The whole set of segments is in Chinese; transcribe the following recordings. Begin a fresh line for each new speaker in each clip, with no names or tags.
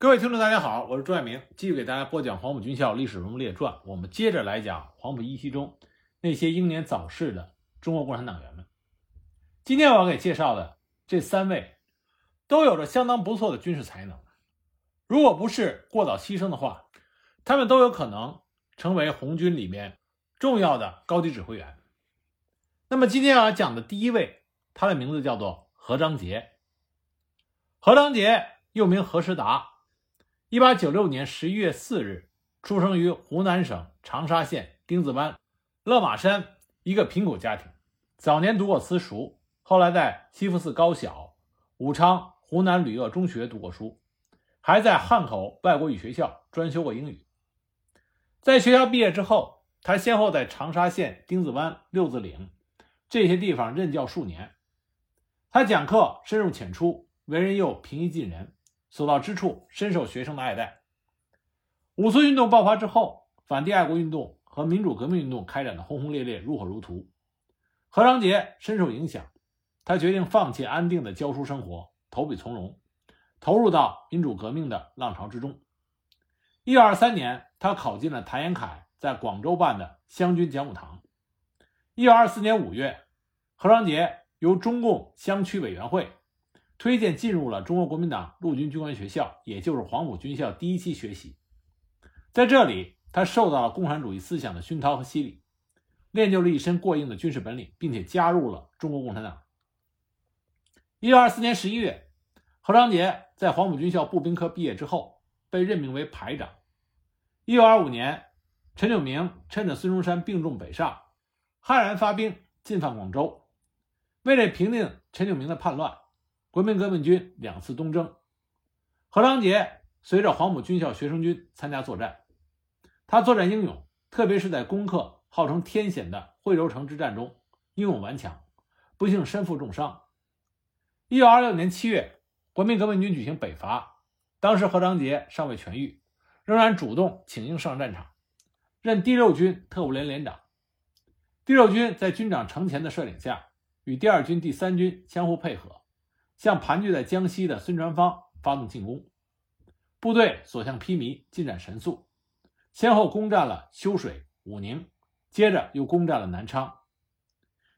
各位听众，大家好，我是朱爱明，继续给大家播讲《黄埔军校历史人物列传》。我们接着来讲黄埔一期中那些英年早逝的中国共产党员们。今天我要给介绍的这三位，都有着相当不错的军事才能。如果不是过早牺牲的话，他们都有可能成为红军里面重要的高级指挥员。那么今天要讲的第一位，他的名字叫做何章杰。何章杰又名何时达。一八九六年十一月四日，出生于湖南省长沙县丁字湾勒马山一个贫苦家庭。早年读过私塾，后来在西福寺高小、武昌湖南旅鄂中学读过书，还在汉口外国语学校专修过英语。在学校毕业之后，他先后在长沙县丁字湾、六字岭这些地方任教数年。他讲课深入浅出，为人又平易近人。所到之处，深受学生的爱戴。五四运动爆发之后，反帝爱国运动和民主革命运动开展的轰轰烈烈，如火如荼。何长杰深受影响，他决定放弃安定的教书生活，投笔从戎，投入到民主革命的浪潮之中。一九二三年，他考进了谭延闿在广州办的湘军讲武堂。一九二四年五月，何长杰由中共湘区委员会。推荐进入了中国国民党陆军军官学校，也就是黄埔军校第一期学习。在这里，他受到了共产主义思想的熏陶和洗礼，练就了一身过硬的军事本领，并且加入了中国共产党。一九二四年十一月，何长杰在黄埔军校步兵科毕业之后，被任命为排长。一九二五年，陈炯明趁着孙中山病重北上，悍然发兵进犯广州。为了平定陈炯明的叛乱。国民革命军两次东征，何长杰随着黄埔军校学生军参加作战。他作战英勇，特别是在攻克号称天险的惠州城之战中英勇顽强，不幸身负重伤。一九二六年七月，国民革命军举行北伐，当时何长杰尚未痊愈，仍然主动请缨上战场，任第六军特务连连长。第六军在军长程潜的率领下，与第二军、第三军相互配合。向盘踞在江西的孙传芳发动进攻，部队所向披靡，进展神速，先后攻占了修水、武宁，接着又攻占了南昌。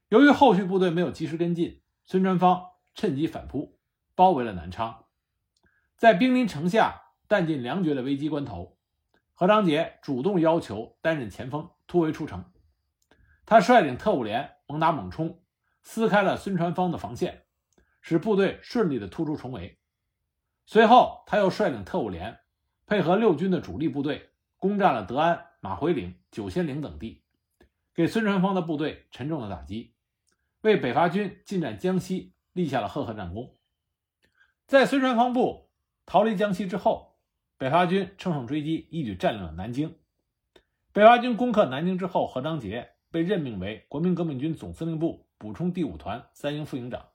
由于后续部队没有及时跟进，孙传芳趁机反扑，包围了南昌。在兵临城下、弹尽粮绝的危机关头，何章杰主动要求担任前锋，突围出城。他率领特务连猛打猛冲，撕开了孙传芳的防线。使部队顺利的突出重围，随后他又率领特务连，配合六军的主力部队，攻占了德安、马回岭、九仙岭等地，给孙传芳的部队沉重的打击，为北伐军进占江西立下了赫赫战功。在孙传芳部逃离江西之后，北伐军乘胜追击，一举占领了南京。北伐军攻克南京之后，何章杰被任命为国民革命军总司令部补充第五团三营副营长。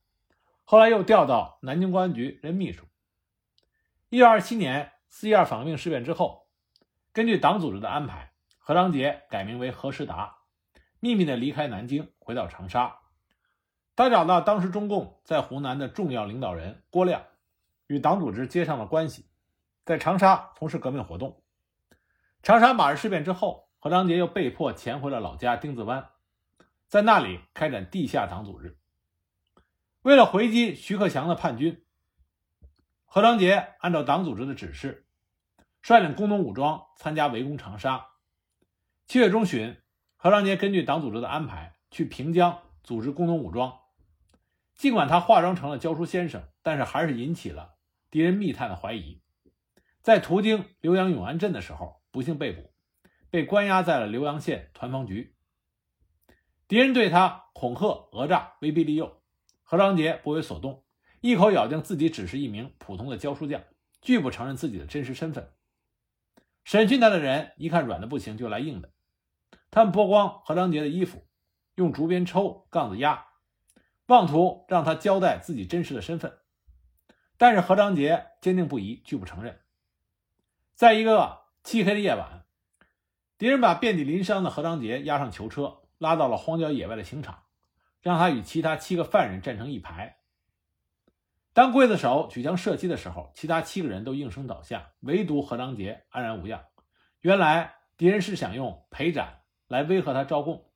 后来又调到南京公安局任秘书。一九二七年四一二反革命事变之后，根据党组织的安排，何章杰改名为何时达，秘密的离开南京，回到长沙。他找到当时中共在湖南的重要领导人郭亮，与党组织接上了关系，在长沙从事革命活动。长沙马日事变之后，何章杰又被迫潜回了老家丁字湾，在那里开展地下党组织。为了回击徐克强的叛军，何长杰按照党组织的指示，率领工农武装参加围攻长沙。七月中旬，何长杰根据党组织的安排去平江组织工农武装。尽管他化妆成了教书先生，但是还是引起了敌人密探的怀疑。在途经浏阳永安镇的时候，不幸被捕，被关押在了浏阳县团防局。敌人对他恐吓、讹诈、威逼利诱。何章杰不为所动，一口咬定自己只是一名普通的教书匠，拒不承认自己的真实身份。审讯他的人一看软的不行，就来硬的。他们剥光何章杰的衣服，用竹鞭抽、杠子压，妄图让他交代自己真实的身份。但是何章杰坚定不移，拒不承认。在一个漆黑的夜晚，敌人把遍体鳞伤的何章杰押上囚车，拉到了荒郊野外的刑场。让他与其他七个犯人站成一排。当刽子手举枪射击的时候，其他七个人都应声倒下，唯独何章杰安然无恙。原来敌人是想用陪斩来威吓他招供，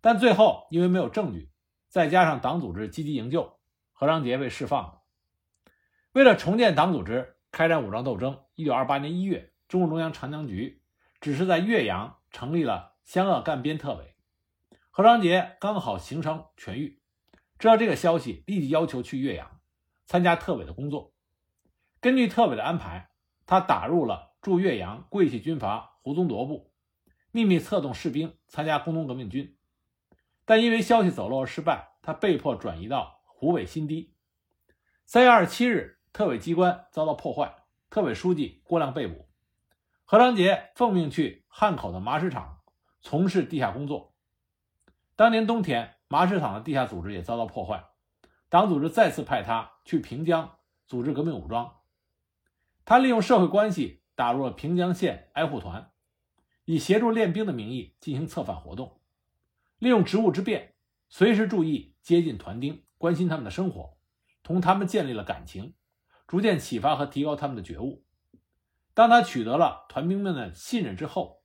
但最后因为没有证据，再加上党组织积极营救，何章杰被释放了。为了重建党组织，开展武装斗争，一九二八年一月，中共中央长江局只是在岳阳成立了湘鄂赣边特委。何长杰刚好行伤痊愈，知道这个消息，立即要求去岳阳参加特委的工作。根据特委的安排，他打入了驻岳阳桂系军阀胡宗铎部，秘密策动士兵参加工农革命军。但因为消息走漏而失败，他被迫转移到湖北新堤。三月二十七日，特委机关遭到破坏，特委书记郭亮被捕。何长杰奉命去汉口的麻石厂从事地下工作。当年冬天，麻石厂的地下组织也遭到破坏，党组织再次派他去平江组织革命武装。他利用社会关系打入了平江县挨护团，以协助练兵的名义进行策反活动，利用职务之便，随时注意接近团丁，关心他们的生活，同他们建立了感情，逐渐启发和提高他们的觉悟。当他取得了团兵们的信任之后，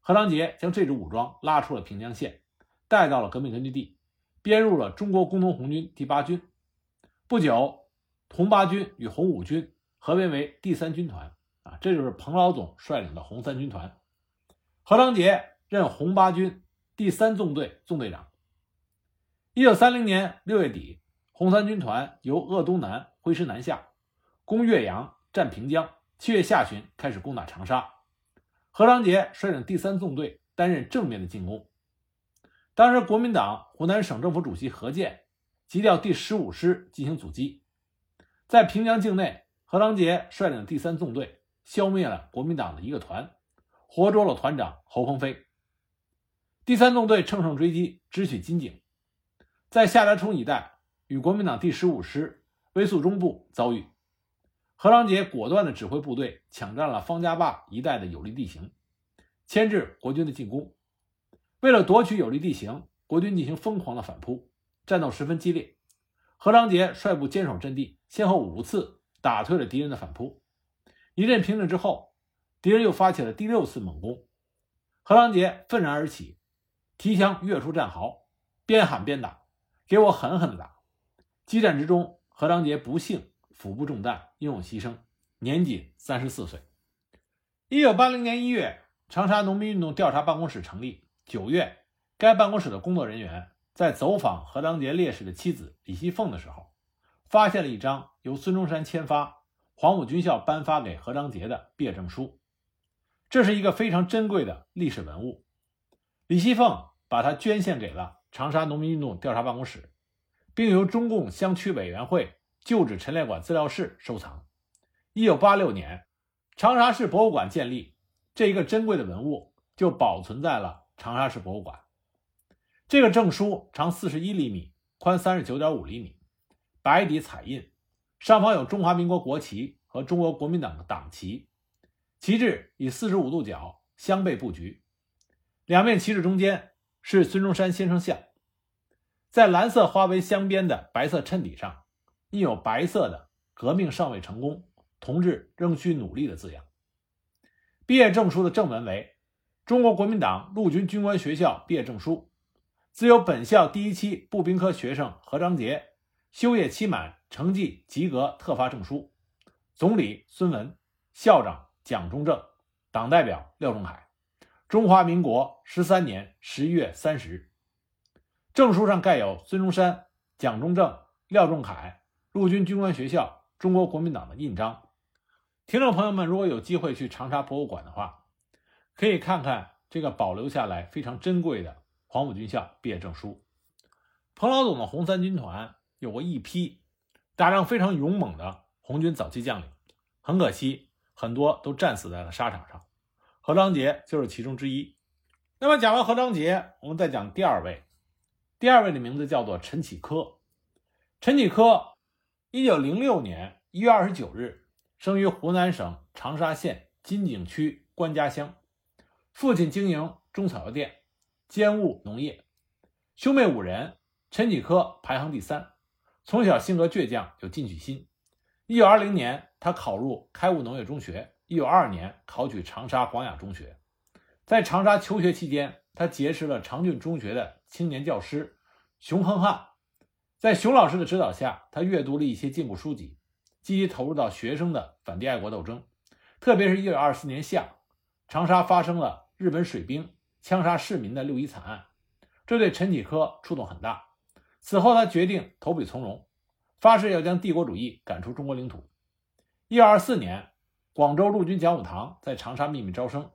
何章杰将这支武装拉出了平江县。带到了革命根据地，编入了中国工农红军第八军。不久，红八军与红五军合编为第三军团。啊，这就是彭老总率领的红三军团。何长杰任红八军第三纵队纵队长。一九三零年六月底，红三军团由鄂东南挥师南下，攻岳阳、占平江。七月下旬开始攻打长沙。何长杰率领第三纵队担任正面的进攻。当时，国民党湖南省政府主席何键急调第十五师进行阻击，在平江境内，何章杰率领第三纵队消灭了国民党的一个团，活捉了团长侯鹏飞。第三纵队乘胜追击，直取金井，在下达冲一带与国民党第十五师微速中部遭遇，何章杰果断地指挥部队抢占了方家坝一带的有利地形，牵制国军的进攻。为了夺取有利地形，国军进行疯狂的反扑，战斗十分激烈。何章杰率部坚守阵地，先后五次打退了敌人的反扑。一阵平静之后，敌人又发起了第六次猛攻。何章杰愤然而起，提枪跃出战壕，边喊边打：“给我狠狠的打！”激战之中，何章杰不幸腹部中弹，英勇牺牲，年仅三十四岁。一九八零年一月，长沙农民运动调查办公室成立。九月，该办公室的工作人员在走访何当杰烈士的妻子李熙凤的时候，发现了一张由孙中山签发、黄埔军校颁发给何当杰的毕业证书。这是一个非常珍贵的历史文物。李熙凤把它捐献给了长沙农民运动调查办公室，并由中共湘区委员会旧址陈列馆资料室收藏。一九八六年，长沙市博物馆建立，这一个珍贵的文物就保存在了。长沙市博物馆，这个证书长四十一厘米，宽三十九点五厘米，白底彩印，上方有中华民国国旗和中国国民党的党旗，旗帜以四十五度角相背布局，两面旗帜中间是孙中山先生像，在蓝色花纹镶边的白色衬底上，印有白色的“革命尚未成功，同志仍需努力”的字样。毕业证书的正文为。中国国民党陆军军官学校毕业证书，自由本校第一期步兵科学生何章杰修业期满，成绩及格特发证书。总理孙文，校长蒋中正，党代表廖仲恺。中华民国十三年十一月三十日，证书上盖有孙中山、蒋中正、廖仲恺陆军军官学校中国国民党的印章。听众朋友们，如果有机会去长沙博物馆的话，可以看看这个保留下来非常珍贵的黄埔军校毕业证书。彭老总的红三军团有过一批打仗非常勇猛的红军早期将领，很可惜，很多都战死在了沙场上。何章杰就是其中之一。那么讲完何章杰，我们再讲第二位。第二位的名字叫做陈启科。陈启科，一九零六年一月二十九日生于湖南省长沙县金井区关家乡。父亲经营中草药店，兼务农业。兄妹五人，陈启科排行第三，从小性格倔强，有进取心。一九二零年，他考入开悟农业中学；一九二二年，考取长沙广雅中学。在长沙求学期间，他结识了长郡中学的青年教师熊亨汉。在熊老师的指导下，他阅读了一些进步书籍，积极投入到学生的反帝爱国斗争。特别是一九二四年夏，长沙发生了日本水兵枪杀市民的六一惨案，这对陈启科触动很大。此后，他决定投笔从戎，发誓要将帝国主义赶出中国领土。一九二四年，广州陆军讲武堂在长沙秘密招生，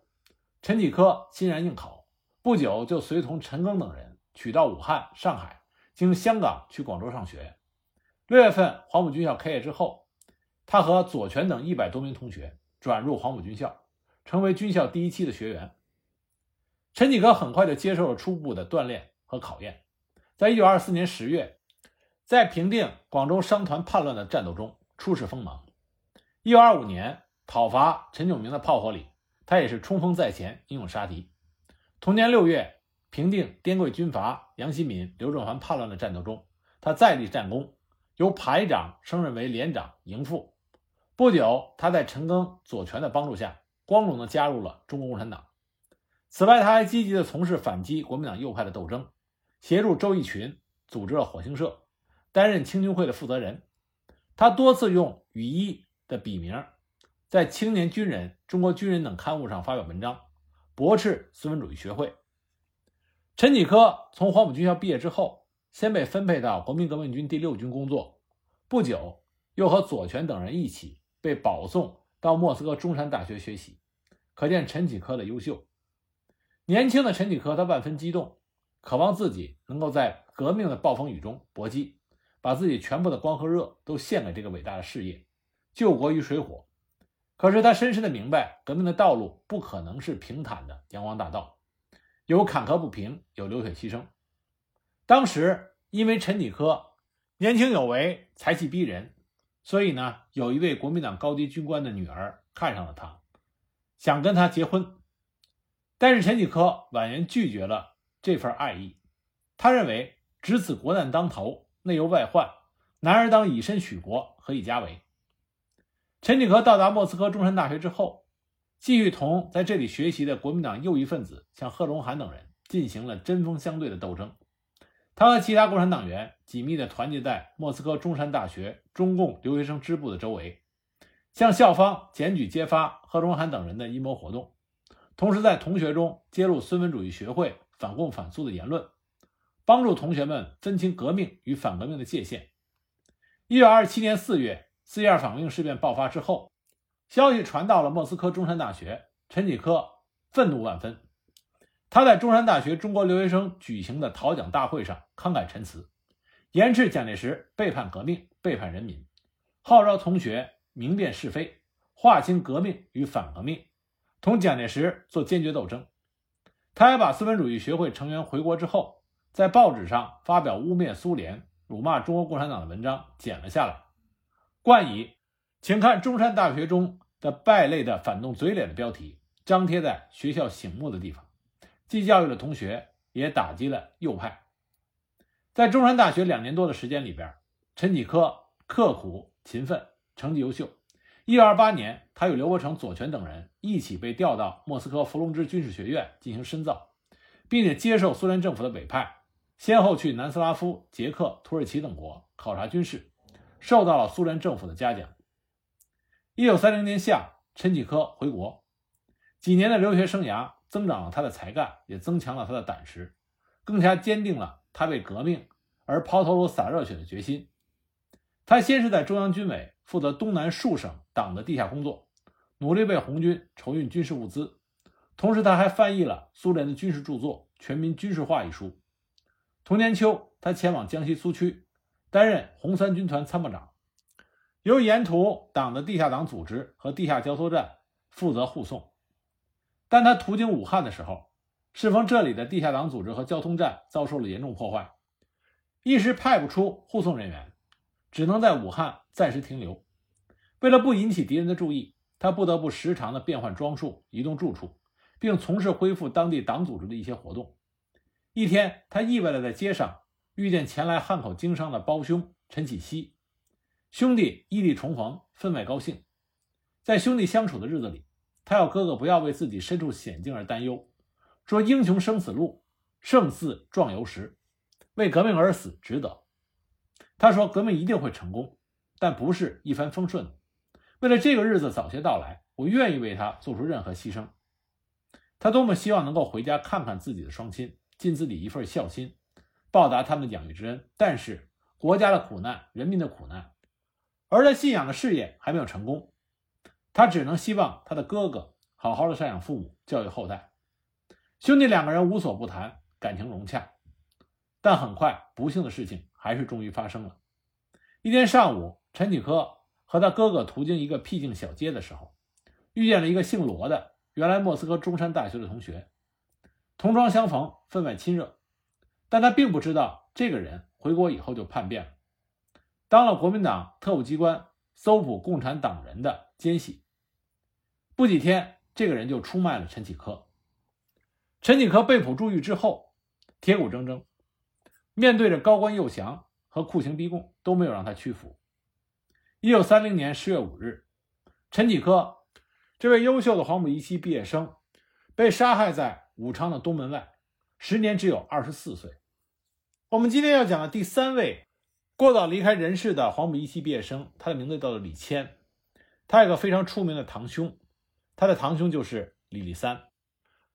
陈启科欣然应考，不久就随同陈赓等人取到武汉、上海，经香港去广州上学。六月份，黄埔军校开业之后，他和左权等一百多名同学。转入黄埔军校，成为军校第一期的学员。陈启科很快就接受了初步的锻炼和考验。在一九二四年十月，在平定广州商团叛乱的战斗中出示锋芒。一九二五年讨伐陈炯明的炮火里，他也是冲锋在前，英勇杀敌。同年六月，平定滇桂军阀杨希敏、刘振环叛乱的战斗中，他再立战功，由排长升任为连长、营副。不久，他在陈赓、左权的帮助下，光荣地加入了中国共产党。此外，他还积极地从事反击国民党右派的斗争，协助周逸群组织了火星社，担任青军会的负责人。他多次用雨衣的笔名，在《青年军人》《中国军人》等刊物上发表文章，驳斥孙文主义学会。陈启科从黄埔军校毕业之后，先被分配到国民革命军第六军工作，不久又和左权等人一起。被保送到莫斯科中山大学学习，可见陈启科的优秀。年轻的陈启科，他万分激动，渴望自己能够在革命的暴风雨中搏击，把自己全部的光和热都献给这个伟大的事业，救国于水火。可是他深深的明白，革命的道路不可能是平坦的阳光大道，有坎坷不平，有流血牺牲。当时因为陈启科年轻有为，才气逼人。所以呢，有一位国民党高级军官的女儿看上了他，想跟他结婚，但是陈启科婉言拒绝了这份爱意。他认为，值此国难当头，内忧外患，男儿当以身许国，何以家为？陈启科到达莫斯科中山大学之后，继续同在这里学习的国民党右翼分子，像贺龙涵等人进行了针锋相对的斗争。他和其他共产党员紧密地团结在莫斯科中山大学中共留学生支部的周围，向校方检举揭发贺龙涵等人的阴谋活动，同时在同学中揭露孙文主义学会反共反苏的言论，帮助同学们分清革命与反革命的界限。一九二七年四月，四一二反革命事变爆发之后，消息传到了莫斯科中山大学，陈启科愤怒万分。他在中山大学中国留学生举行的讨奖大会上慷慨陈词，严斥蒋介石背叛革命、背叛人民，号召同学明辨是非，划清革命与反革命，同蒋介石做坚决斗争。他还把资本主义学会成员回国之后在报纸上发表污蔑苏联、辱骂中国共产党的文章剪了下来，冠以“请看中山大学中的败类的反动嘴脸”的标题，张贴在学校醒目的地方。既教育了同学，也打击了右派。在中山大学两年多的时间里边，陈启科刻苦勤奋，成绩优秀。一九二八年，他与刘伯承、左权等人一起被调到莫斯科伏龙芝军事学院进行深造，并且接受苏联政府的委派，先后去南斯拉夫、捷克、土耳其等国考察军事，受到了苏联政府的嘉奖。一九三零年夏，陈启科回国，几年的留学生涯。增长了他的才干，也增强了他的胆识，更加坚定了他为革命而抛头颅洒热血的决心。他先是在中央军委负责东南数省党的地下工作，努力为红军筹运军事物资，同时他还翻译了苏联的军事著作《全民军事化》一书。同年秋，他前往江西苏区，担任红三军团参谋长，由沿途党的地下党组织和地下交通站负责护送。但他途经武汉的时候，适逢这里的地下党组织和交通站遭受了严重破坏，一时派不出护送人员，只能在武汉暂时停留。为了不引起敌人的注意，他不得不时常的变换装束、移动住处，并从事恢复当地党组织的一些活动。一天，他意外的在街上遇见前来汉口经商的胞兄陈启熙，兄弟异地重逢，分外高兴。在兄弟相处的日子里，他要哥哥不要为自己身处险境而担忧，说英雄生死路，胜似壮游时，为革命而死值得。他说革命一定会成功，但不是一帆风顺的。为了这个日子早些到来，我愿意为他做出任何牺牲。他多么希望能够回家看看自己的双亲，尽自己一份孝心，报答他们的养育之恩。但是国家的苦难，人民的苦难，而他信仰的事业还没有成功，他只能希望他的哥哥好好的赡养父母，教育后代。兄弟两个人无所不谈，感情融洽。但很快，不幸的事情还是终于发生了。一天上午，陈启科和他哥哥途经一个僻静小街的时候，遇见了一个姓罗的。原来莫斯科中山大学的同学，同窗相逢，分外亲热。但他并不知道，这个人回国以后就叛变了，当了国民党特务机关搜捕共产党人的奸细。不几天，这个人就出卖了陈启科。陈启科被捕入狱之后，铁骨铮铮，面对着高官诱降和酷刑逼供，都没有让他屈服。一九三零年十月五日，陈启科。这位优秀的黄埔一期毕业生被杀害在武昌的东门外，时年只有二十四岁。我们今天要讲的第三位过早离开人世的黄埔一期毕业生，他的名字叫做李谦。他有个非常出名的堂兄，他的堂兄就是李立三。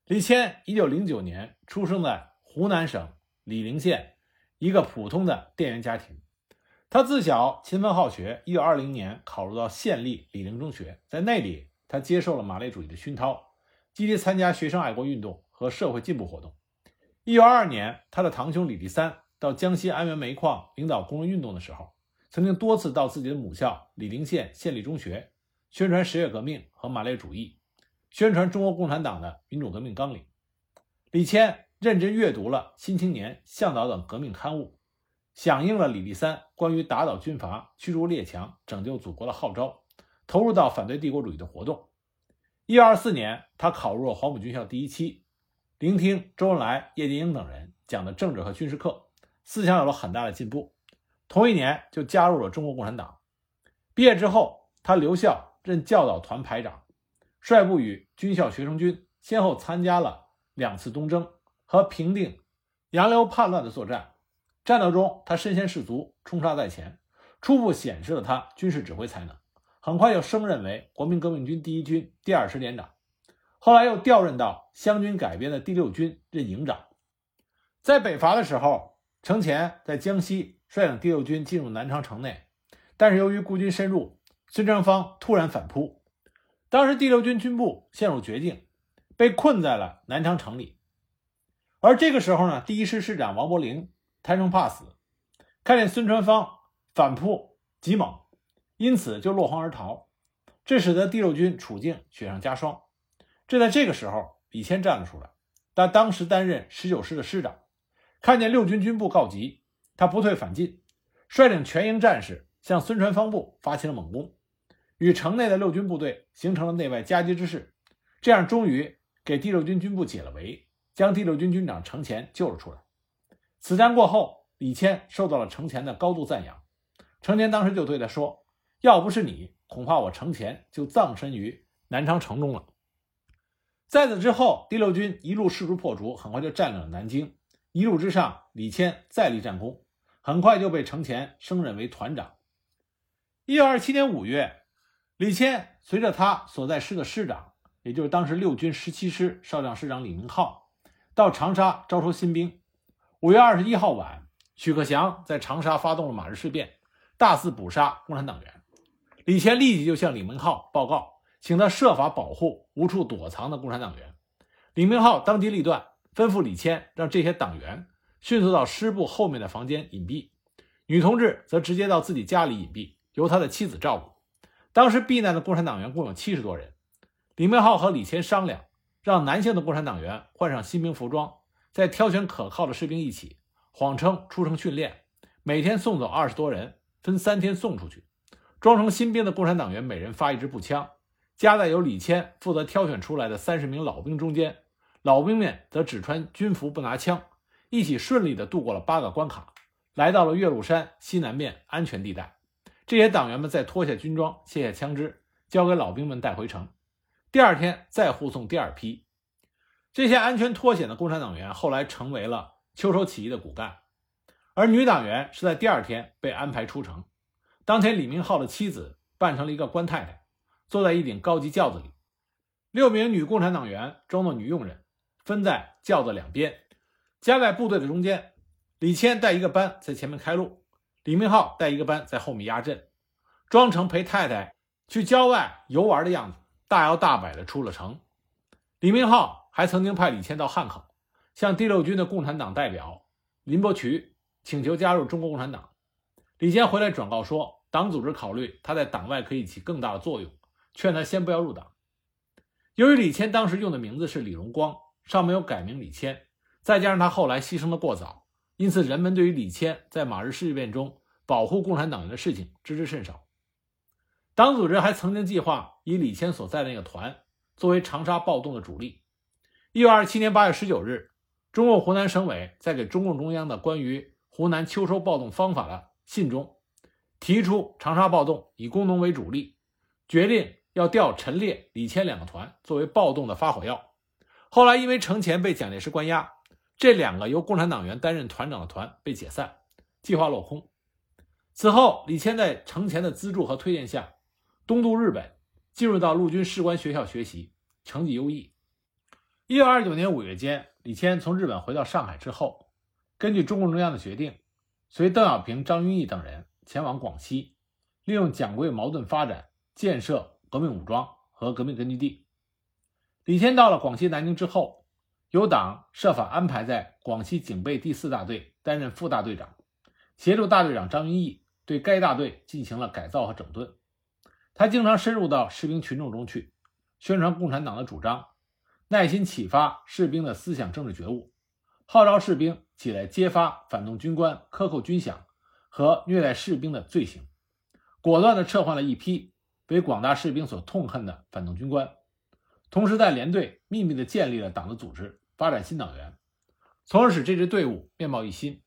李谦一九零九年出生在湖南省醴陵县一个普通的店员家庭。他自小勤奋好学，一九二零年考入到县立醴陵中学，在那里。他接受了马列主义的熏陶，积极参加学生爱国运动和社会进步活动。一九二二年，他的堂兄李立三到江西安源煤矿领导工人运动的时候，曾经多次到自己的母校醴陵县县立中学宣传十月革命和马列主义，宣传中国共产党的民主革命纲领。李谦认真阅读了《新青年》《向导》等革命刊物，响应了李立三关于打倒军阀、驱逐列强、拯救祖国的号召。投入到反对帝国主义的活动。一九二四年，他考入了黄埔军校第一期，聆听周恩来、叶剑英等人讲的政治和军事课，思想有了很大的进步。同一年，就加入了中国共产党。毕业之后，他留校任教导团排长，率部与军校学生军先后参加了两次东征和平定杨流叛乱的作战。战斗中，他身先士卒，冲杀在前，初步显示了他军事指挥才能。很快又升任为国民革命军第一军第二师连长，后来又调任到湘军改编的第六军任营长。在北伐的时候，程潜在江西率领第六军进入南昌城内，但是由于孤军深入，孙传芳突然反扑，当时第六军军部陷入绝境，被困在了南昌城里。而这个时候呢，第一师师长王伯龄贪生怕死，看见孙传芳反扑极猛。因此就落荒而逃，这使得第六军处境雪上加霜。就在这个时候，李谦站了出来。他当时担任十九师的师长，看见六军军部告急，他不退反进，率领全营战士向孙传芳部发起了猛攻，与城内的六军部队形成了内外夹击之势。这样，终于给第六军军部解了围，将第六军军长程潜救了出来。此战过后，李谦受到了程潜的高度赞扬。程潜当时就对他说。要不是你，恐怕我程潜就葬身于南昌城中了。在此之后，第六军一路势如破竹，很快就占领了南京。一路之上，李谦再立战功，很快就被程潜升任为团长。一九二七年五月，李谦随着他所在师的师长，也就是当时六军十七师少将师长李明浩，到长沙招收新兵。五月二十一号晚，许克祥在长沙发动了马日事变，大肆捕杀共产党员。李谦立即就向李明浩报告，请他设法保护无处躲藏的共产党员。李明浩当机立断，吩咐李谦让这些党员迅速到师部后面的房间隐蔽，女同志则直接到自己家里隐蔽，由他的妻子照顾。当时避难的共产党员共有七十多人。李明浩和李谦商量，让男性的共产党员换上新兵服装，再挑选可靠的士兵一起，谎称出城训练，每天送走二十多人，分三天送出去。装成新兵的共产党员每人发一支步枪，夹在由李谦负责挑选出来的三十名老兵中间，老兵们则只穿军服不拿枪，一起顺利地度过了八个关卡，来到了岳麓山西南面安全地带。这些党员们再脱下军装，卸下枪支，交给老兵们带回城。第二天再护送第二批。这些安全脱险的共产党员后来成为了秋收起义的骨干，而女党员是在第二天被安排出城。当天，李明浩的妻子扮成了一个官太太，坐在一顶高级轿子里，六名女共产党员装作女佣人，分在轿子两边，夹在部队的中间。李谦带一个班在前面开路。李明浩带一个班在后面压阵，装成陪太太去郊外游玩的样子，大摇大摆地出了城。李明浩还曾经派李谦到汉口，向第六军的共产党代表林伯渠请求加入中国共产党。李谦回来转告说，党组织考虑他在党外可以起更大的作用，劝他先不要入党。由于李谦当时用的名字是李荣光，尚没有改名李谦，再加上他后来牺牲的过早。因此，人们对于李谦在马日事变中保护共产党员的事情知之甚少。党组织还曾经计划以李谦所在的那个团作为长沙暴动的主力。一九二七年八月十九日，中共湖南省委在给中共中央的关于湖南秋收暴动方法的信中，提出长沙暴动以工农为主力，决定要调陈烈、李谦两个团作为暴动的发火药。后来因为程潜被蒋介石关押。这两个由共产党员担任团长的团被解散，计划落空。此后，李谦在程潜的资助和推荐下，东渡日本，进入到陆军士官学校学习，成绩优异。一九二九年五月间，李谦从日本回到上海之后，根据中共中央的决定，随邓小平、张云逸等人前往广西，利用蒋桂矛盾发展，建设革命武装和革命根据地。李谦到了广西南宁之后。由党设法安排在广西警备第四大队担任副大队长，协助大队长张云逸对该大队进行了改造和整顿。他经常深入到士兵群众中去，宣传共产党的主张，耐心启发士兵的思想政治觉悟，号召士兵起来揭发反动军官克扣军饷和虐待士兵的罪行，果断地撤换了一批为广大士兵所痛恨的反动军官，同时在连队秘密地建立了党的组织。发展新党员，从而使这支队伍面貌一新。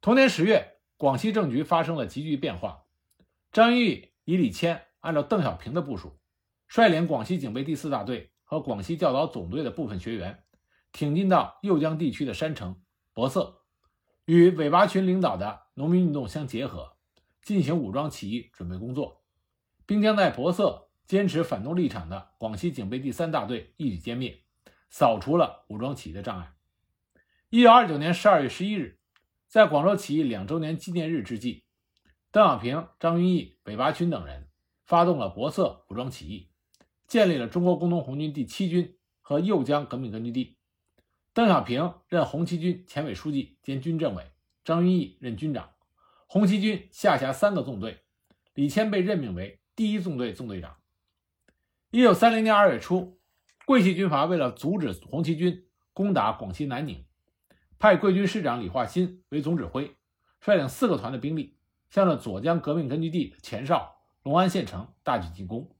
同年十月，广西政局发生了急剧变化。张云逸以李谦按照邓小平的部署，率领广西警备第四大队和广西教导总队的部分学员，挺进到右江地区的山城博色，与韦拔群领导的农民运动相结合，进行武装起义准备工作，并将在博色坚持反动立场的广西警备第三大队一举歼灭。扫除了武装起义的障碍。一九二九年十二月十一日，在广州起义两周年纪念日之际，邓小平、张云逸、韦拔群等人发动了博色武装起义，建立了中国工农红军第七军和右江革命根据地。邓小平任红七军前委书记兼军政委，张云逸任军长。红七军下辖三个纵队，李谦被任命为第一纵队纵队长。一九三零年二月初。桂系军阀为了阻止红七军攻打广西南宁，派桂军师长李化新为总指挥，率领四个团的兵力，向着左江革命根据地前哨隆安县城大举进攻。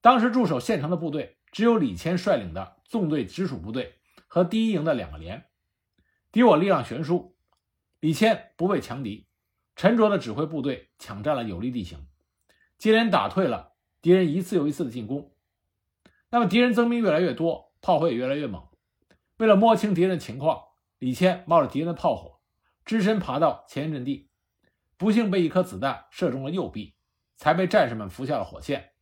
当时驻守县城的部队只有李谦率领的纵队直属部队和第一营的两个连，敌我力量悬殊，李谦不畏强敌，沉着的指挥部队抢占了有利地形，接连打退了敌人一次又一次的进攻。那么敌人增兵越来越多，炮火也越来越猛。为了摸清敌人的情况，李谦冒着敌人的炮火，只身爬到前沿阵地，不幸被一颗子弹射中了右臂，才被战士们扶下了火线。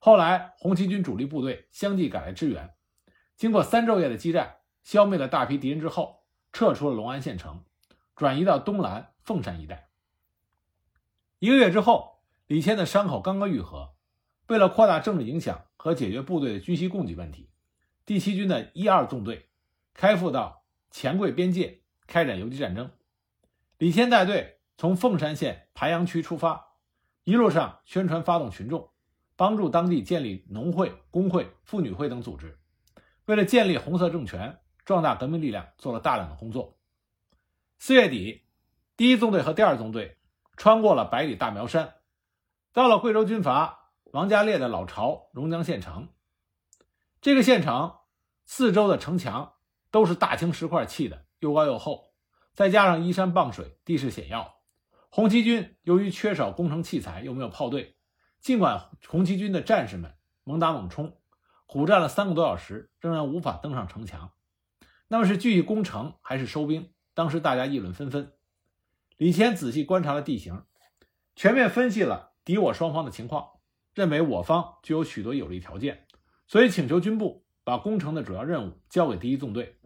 后来红七军主力部队相继赶来支援，经过三昼夜的激战，消灭了大批敌人之后，撤出了隆安县城，转移到东兰凤山一带。一个月之后，李谦的伤口刚刚愈合，为了扩大政治影响。和解决部队的军需供给问题，第七军的一二纵队开赴到黔桂边界开展游击战争。李谦带队从凤山县排阳区出发，一路上宣传发动群众，帮助当地建立农会、工会、妇女会等组织。为了建立红色政权、壮大革命力量，做了大量的工作。四月底，第一纵队和第二纵队穿过了百里大苗山，到了贵州军阀。王家烈的老巢榕江县城，这个县城四周的城墙都是大青石块砌的，又高又厚，再加上依山傍水，地势险要，红旗军由于缺少攻城器材，又没有炮队，尽管红旗军的战士们猛打猛冲，苦战了三个多小时，仍然无法登上城墙。那么是继续攻城还是收兵？当时大家议论纷纷。李谦仔细观察了地形，全面分析了敌我双方的情况，认为我方具有许多有利条件，所以请求军部把攻城的主要任务交给第一纵队。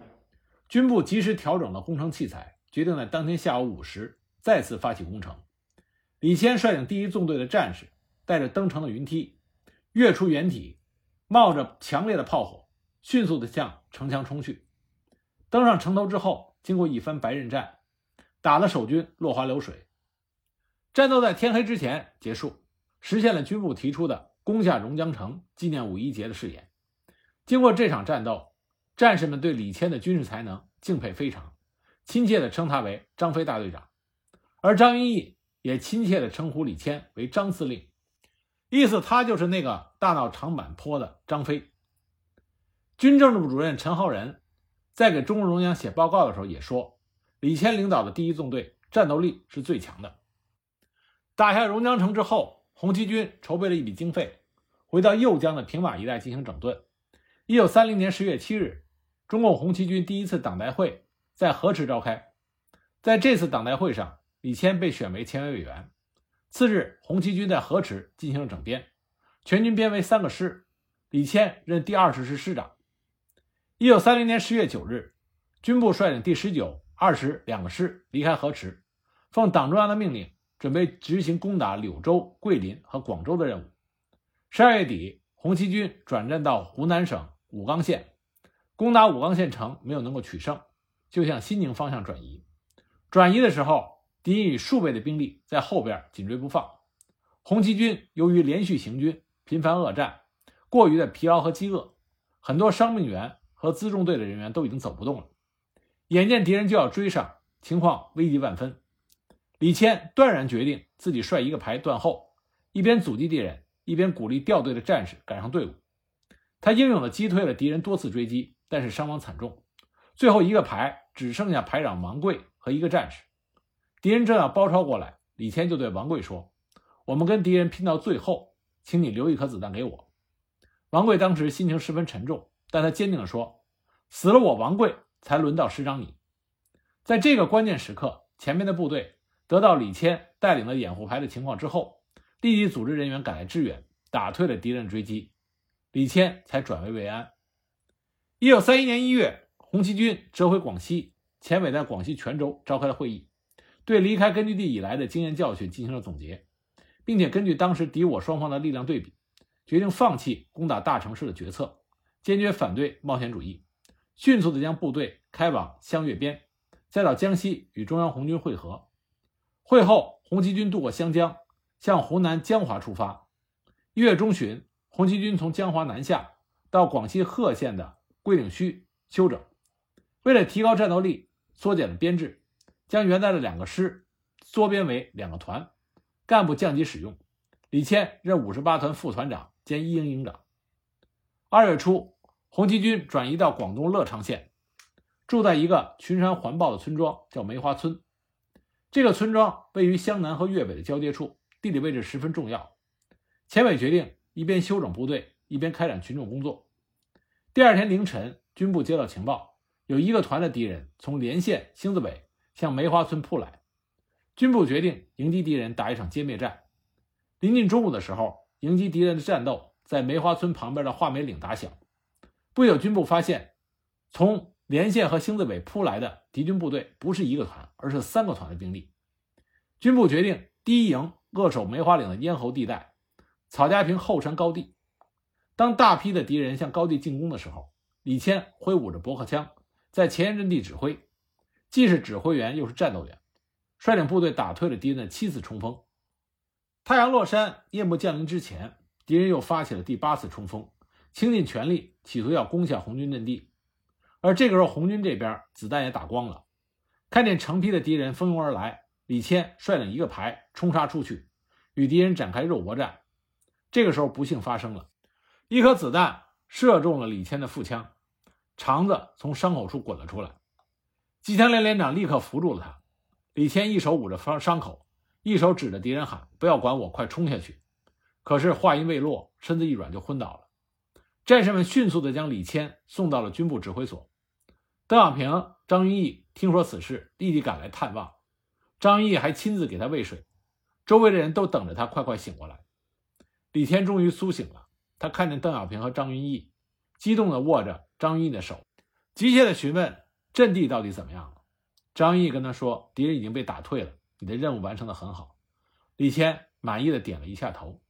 军部及时调整了攻城器材，决定在当天下午五时再次发起攻城。李谦率领第一纵队的战士，带着登城的云梯，跃出掩体，冒着强烈的炮火，迅速地向城墙冲去。登上城头之后，经过一番白刃战，打得守军落花流水。战斗在天黑之前结束，实现了军部提出的攻下榕江城、纪念五一节的誓言。经过这场战斗，战士们对李谦的军事才能敬佩非常，亲切地称他为张飞大队长，而张云逸也亲切地称呼李谦为张司令，意思他就是那个大闹长坂坡的张飞。军政治部主任陈浩仁。在给中共中央写报告的时候，也说李谦领导的第一纵队战斗力是最强的。打下榕江城之后，红七军筹备了一笔经费，回到右江的平瓦一带进行整顿。一九三零年十月七日，中共红七军第一次党代会在河池召开。在这次党代会上，李谦被选为前委委员。次日，红七军在河池进行了整编，全军编为三个师，李谦任第二十师师长。一九三零年十月九日，军部率领第十九、二十两个师离开河池，奉党中央的命令，准备执行攻打柳州、桂林和广州的任务。十二月底，红七军转战到湖南省武冈县，攻打武冈县城没有能够取胜，就向新宁方向转移。转移的时候，敌人以数倍的兵力在后边紧追不放。红旗军由于连续行军、频繁恶战，过于的疲劳和饥饿，很多伤病员。和辎重队的人员都已经走不动了，眼见敌人就要追上，情况危急万分。李谦断然决定自己率一个排断后，一边阻击敌人，一边鼓励掉队的战士赶上队伍。他英勇地击退了敌人多次追击，但是伤亡惨重。最后一个排只剩下排长王贵和一个战士。敌人正要包抄过来，李谦就对王贵说：“我们跟敌人拼到最后，请你留一颗子弹给我。”王贵当时心情十分沉重。但他坚定地说：“死了我王贵，才轮到师长你。”在这个关键时刻，前面的部队得到李谦带领的掩护排的情况之后，立即组织人员赶来支援，打退了敌人的追击，李谦才转危为安。一九三一年一月，红旗军折回广西，前委在广西全州召开了会议，对离开根据地以来的经验教训进行了总结，并且根据当时敌我双方的力量对比，决定放弃攻打大城市的决策。坚决反对冒险主义，迅速地将部队开往湘粤边，再到江西与中央红军会合。会后，红七军渡过湘江，向湖南江华出发。一月中旬，红七军从江华南下，到广西贺县的桂岭圩休整。为了提高战斗力，缩减了编制，将原来的两个师缩编为两个团，干部降级使用。李谦任五十八团副团长兼一营营长。二月初，红旗军转移到广东乐昌县，住在一个群山环抱的村庄，叫梅花村。这个村庄位于湘南和粤北的交接处，地理位置十分重要。前委决定一边休整部队，一边开展群众工作。第二天凌晨，军部接到情报，有一个团的敌人从连县星子北向梅花村扑来，军部决定迎击敌人，打一场歼灭战。临近中午的时候，迎击敌人的战斗。在梅花村旁边的画眉岭打响，不久，军部发现从连县和兴子北扑来的敌军部队不是一个团，而是三个团的兵力。军部决定第一营扼守梅花岭的咽喉地带，曹家坪后山高地。当大批的敌人向高地进攻的时候，李谦挥舞着驳壳枪在前沿阵地指挥，既是指挥员又是战斗员，率领部队打退了敌人的七次冲锋。太阳落山，夜幕降临之前。敌人又发起了第八次冲锋，倾尽全力企图要攻下红军阵地。而这个时候，红军这边子弹也打光了，看见成批的敌人蜂拥而来，李谦率领一个排冲杀出去，与敌人展开肉搏战。这个时候，不幸发生了，一颗子弹射中了李谦的腹腔，肠子从伤口处滚了出来。机枪连连长立刻扶住了他。李谦一手捂着伤伤口，一手指着敌人喊：“不要管我，快冲下去！”可是话音未落，身子一软就昏倒了。战士们迅速地将李谦送到了军部指挥所。邓小平、张云逸听说此事，立即赶来探望。张云逸还亲自给他喂水，周围的人都等着他快快醒过来。李谦终于苏醒了，他看见邓小平和张云逸，激动地握着张云逸的手，急切地询问阵地到底怎么样了。张云逸跟他说：“敌人已经被打退了，你的任务完成得很好。”李谦满意的点了一下头，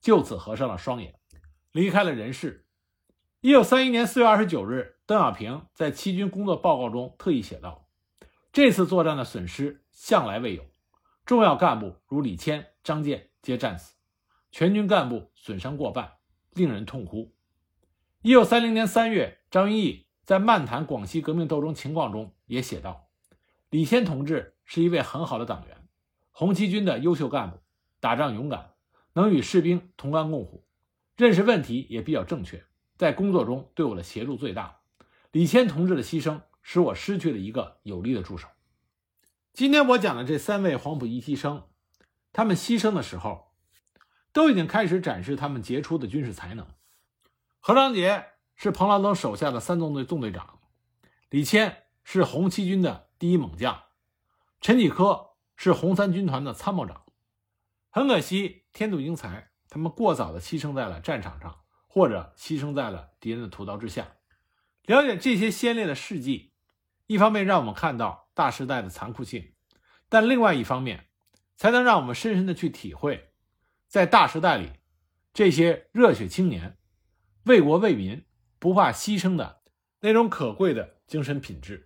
就此合上了双眼，离开了人世。一九三一年四月二十九日，邓小平在七军工作报告中特意写道：“这次作战的损失向来未有，重要干部如李谦、张健皆战死。”全军干部损伤过半，令人痛哭。一九三零年三月，张云逸在漫谈广西革命斗争情况中也写道：“李谦同志是一位很好的党员，红七军的优秀干部，打仗勇敢，能与士兵同甘共苦，认识问题也比较正确，在工作中对我的协助最大。李谦同志的牺牲使我失去了一个有力的助手。”今天我讲的这三位黄埔一期生，他们牺牲的时候。都已经开始展示他们杰出的军事才能。何长杰是彭老登手下的三纵队纵队长，李谦是红七军的第一猛将，陈启科是红三军团的参谋长。很可惜，天妒英才，他们过早的牺牲在了战场上，或者牺牲在了敌人的屠刀之下。了解这些先烈的事迹，一方面让我们看到大时代的残酷性，但另外一方面，才能让我们深深的去体会。在大时代里，这些热血青年为国为民不怕牺牲的那种可贵的精神品质。